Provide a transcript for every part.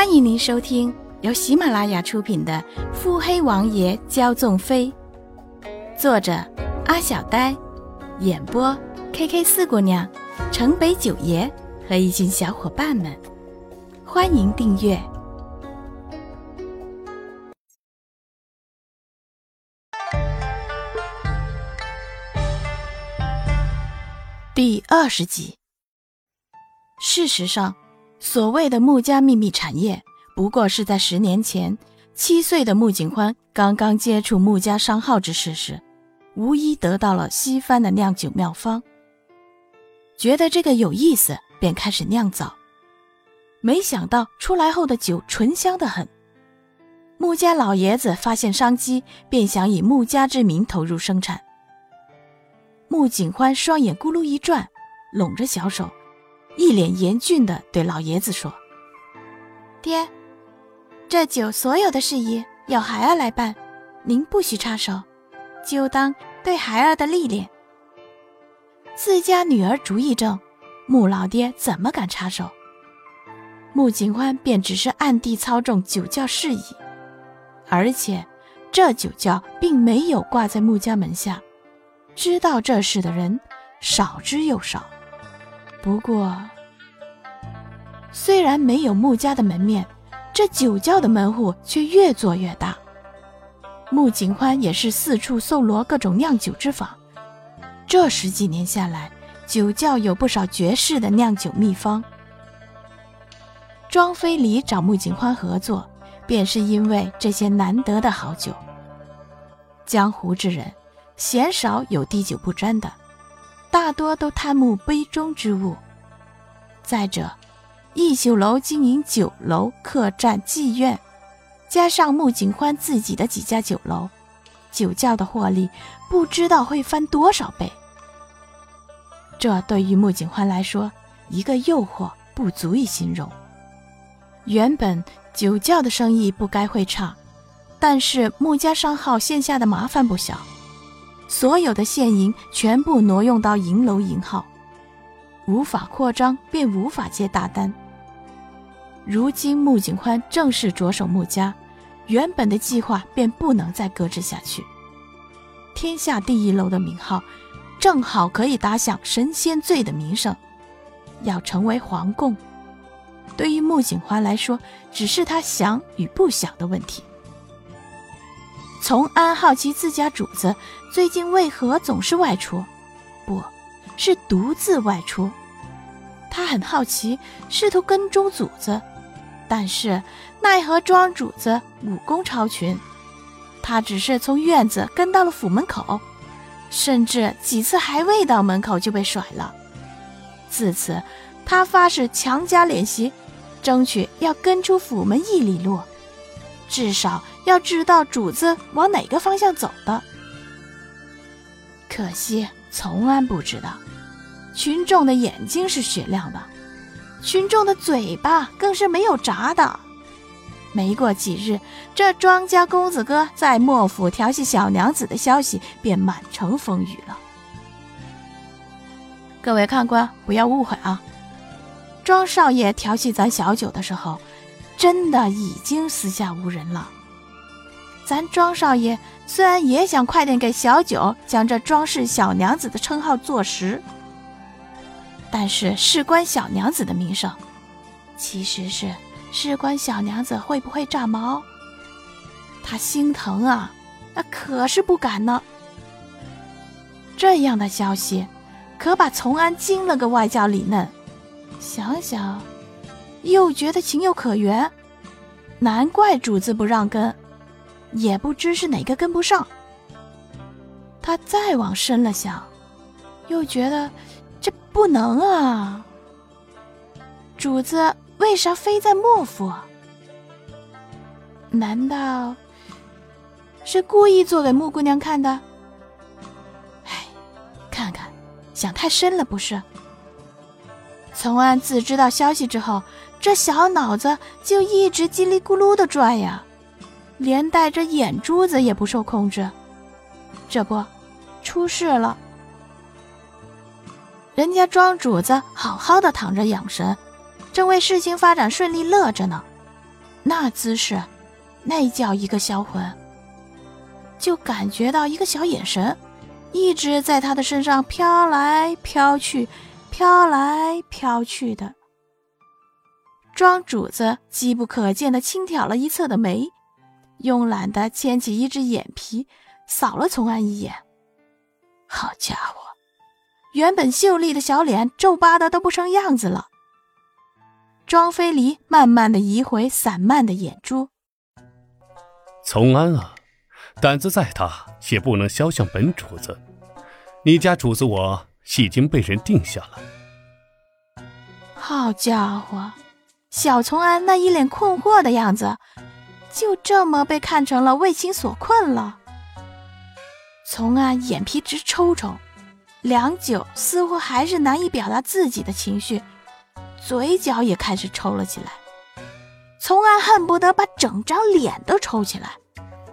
欢迎您收听由喜马拉雅出品的《腹黑王爷骄纵妃》，作者阿小呆，演播 K K 四姑娘、城北九爷和一群小伙伴们。欢迎订阅第二十集。事实上。所谓的穆家秘密产业，不过是在十年前，七岁的穆景欢刚刚接触穆家商号之事时，无疑得到了西番的酿酒妙方。觉得这个有意思，便开始酿造。没想到出来后的酒醇香的很。穆家老爷子发现商机，便想以穆家之名投入生产。穆景欢双眼咕噜一转，拢着小手。一脸严峻地对老爷子说：“爹，这酒所有的事宜由孩儿来办，您不许插手，就当对孩儿的历练。自家女儿主意正，穆老爹怎么敢插手？”穆景欢便只是暗地操纵酒窖事宜，而且这酒窖并没有挂在穆家门下，知道这事的人少之又少。不过，虽然没有穆家的门面，这酒窖的门户却越做越大。穆景欢也是四处搜罗各种酿酒之法，这十几年下来，酒窖有不少绝世的酿酒秘方。庄飞离找穆景欢合作，便是因为这些难得的好酒。江湖之人，鲜少有滴酒不沾的。大多都贪慕杯中之物。再者，逸秀楼经营酒楼、客栈、妓院，加上穆景欢自己的几家酒楼，酒窖的获利不知道会翻多少倍。这对于穆景欢来说，一个诱惑不足以形容。原本酒窖的生意不该会差，但是穆家商号线下的麻烦不小。所有的现银全部挪用到银楼银号，无法扩张，便无法接大单。如今穆景欢正式着手穆家，原本的计划便不能再搁置下去。天下第一楼的名号，正好可以打响神仙醉的名声。要成为皇贡，对于穆景欢来说，只是他想与不想的问题。从安好奇自家主子最近为何总是外出，不是独自外出。他很好奇，试图跟踪主子，但是奈何庄主子武功超群，他只是从院子跟到了府门口，甚至几次还未到门口就被甩了。自此，他发誓强加练习，争取要跟出府门一里路。至少要知道主子往哪个方向走的。可惜从安不知道，群众的眼睛是雪亮的，群众的嘴巴更是没有闸的。没过几日，这庄家公子哥在莫府调戏小娘子的消息便满城风雨了。各位看官，不要误会啊，庄少爷调戏咱小九的时候。真的已经四下无人了。咱庄少爷虽然也想快点给小九将这庄氏小娘子的称号坐实，但是事关小娘子的名声，其实是事关小娘子会不会炸毛。他心疼啊，那可是不敢呢。这样的消息，可把从安惊了个外焦里嫩。想想。又觉得情有可原，难怪主子不让跟，也不知是哪个跟不上。他再往深了想，又觉得这不能啊。主子为啥非在莫府？难道是故意做给穆姑娘看的？哎，看看，想太深了不是？从安自知道消息之后。这小脑子就一直叽里咕噜的转呀，连带着眼珠子也不受控制，这不，出事了。人家庄主子好好的躺着养神，正为事情发展顺利乐着呢，那姿势，那叫一个销魂。就感觉到一个小眼神，一直在他的身上飘来飘去，飘来飘去的。庄主子机不可见的轻挑了一侧的眉，慵懒的牵起一只眼皮，扫了从安一眼。好家伙，原本秀丽的小脸皱巴的都不成样子了。庄飞离慢慢的移回散漫的眼珠。从安啊。胆子再大，也不能肖像本主子。你家主子我已经被人定下了。好家伙，小从安那一脸困惑的样子，就这么被看成了为情所困了。从安眼皮直抽抽，良久，似乎还是难以表达自己的情绪，嘴角也开始抽了起来。从安恨不得把整张脸都抽起来。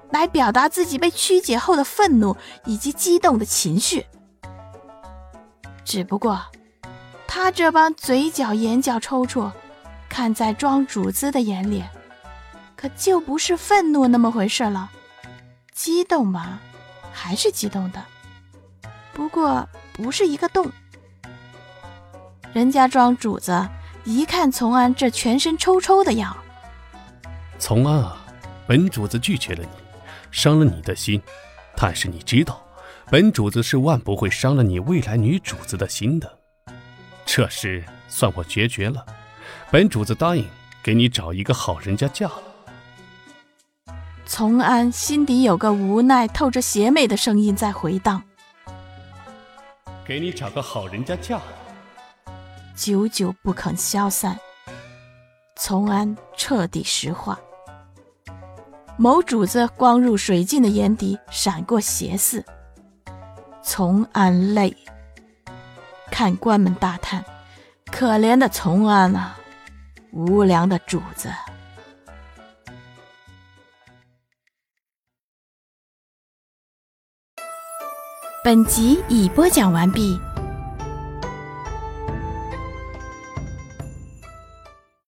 来表达自己被曲解后的愤怒以及激动的情绪。只不过，他这帮嘴角、眼角抽搐，看在庄主子的眼里，可就不是愤怒那么回事了。激动嘛，还是激动的，不过不是一个动。人家庄主子一看从安这全身抽抽的样，从安啊，本主子拒绝了你。伤了你的心，但是你知道，本主子是万不会伤了你未来女主子的心的。这事算我决绝了，本主子答应给你找一个好人家嫁了。从安心底有个无奈透着邪魅的声音在回荡：“给你找个好人家嫁了。”久久不肯消散。从安彻底石化。某主子光入水镜的眼底闪过邪色，从安泪，看官们大叹：“可怜的从安啊，无良的主子。”本集已播讲完毕。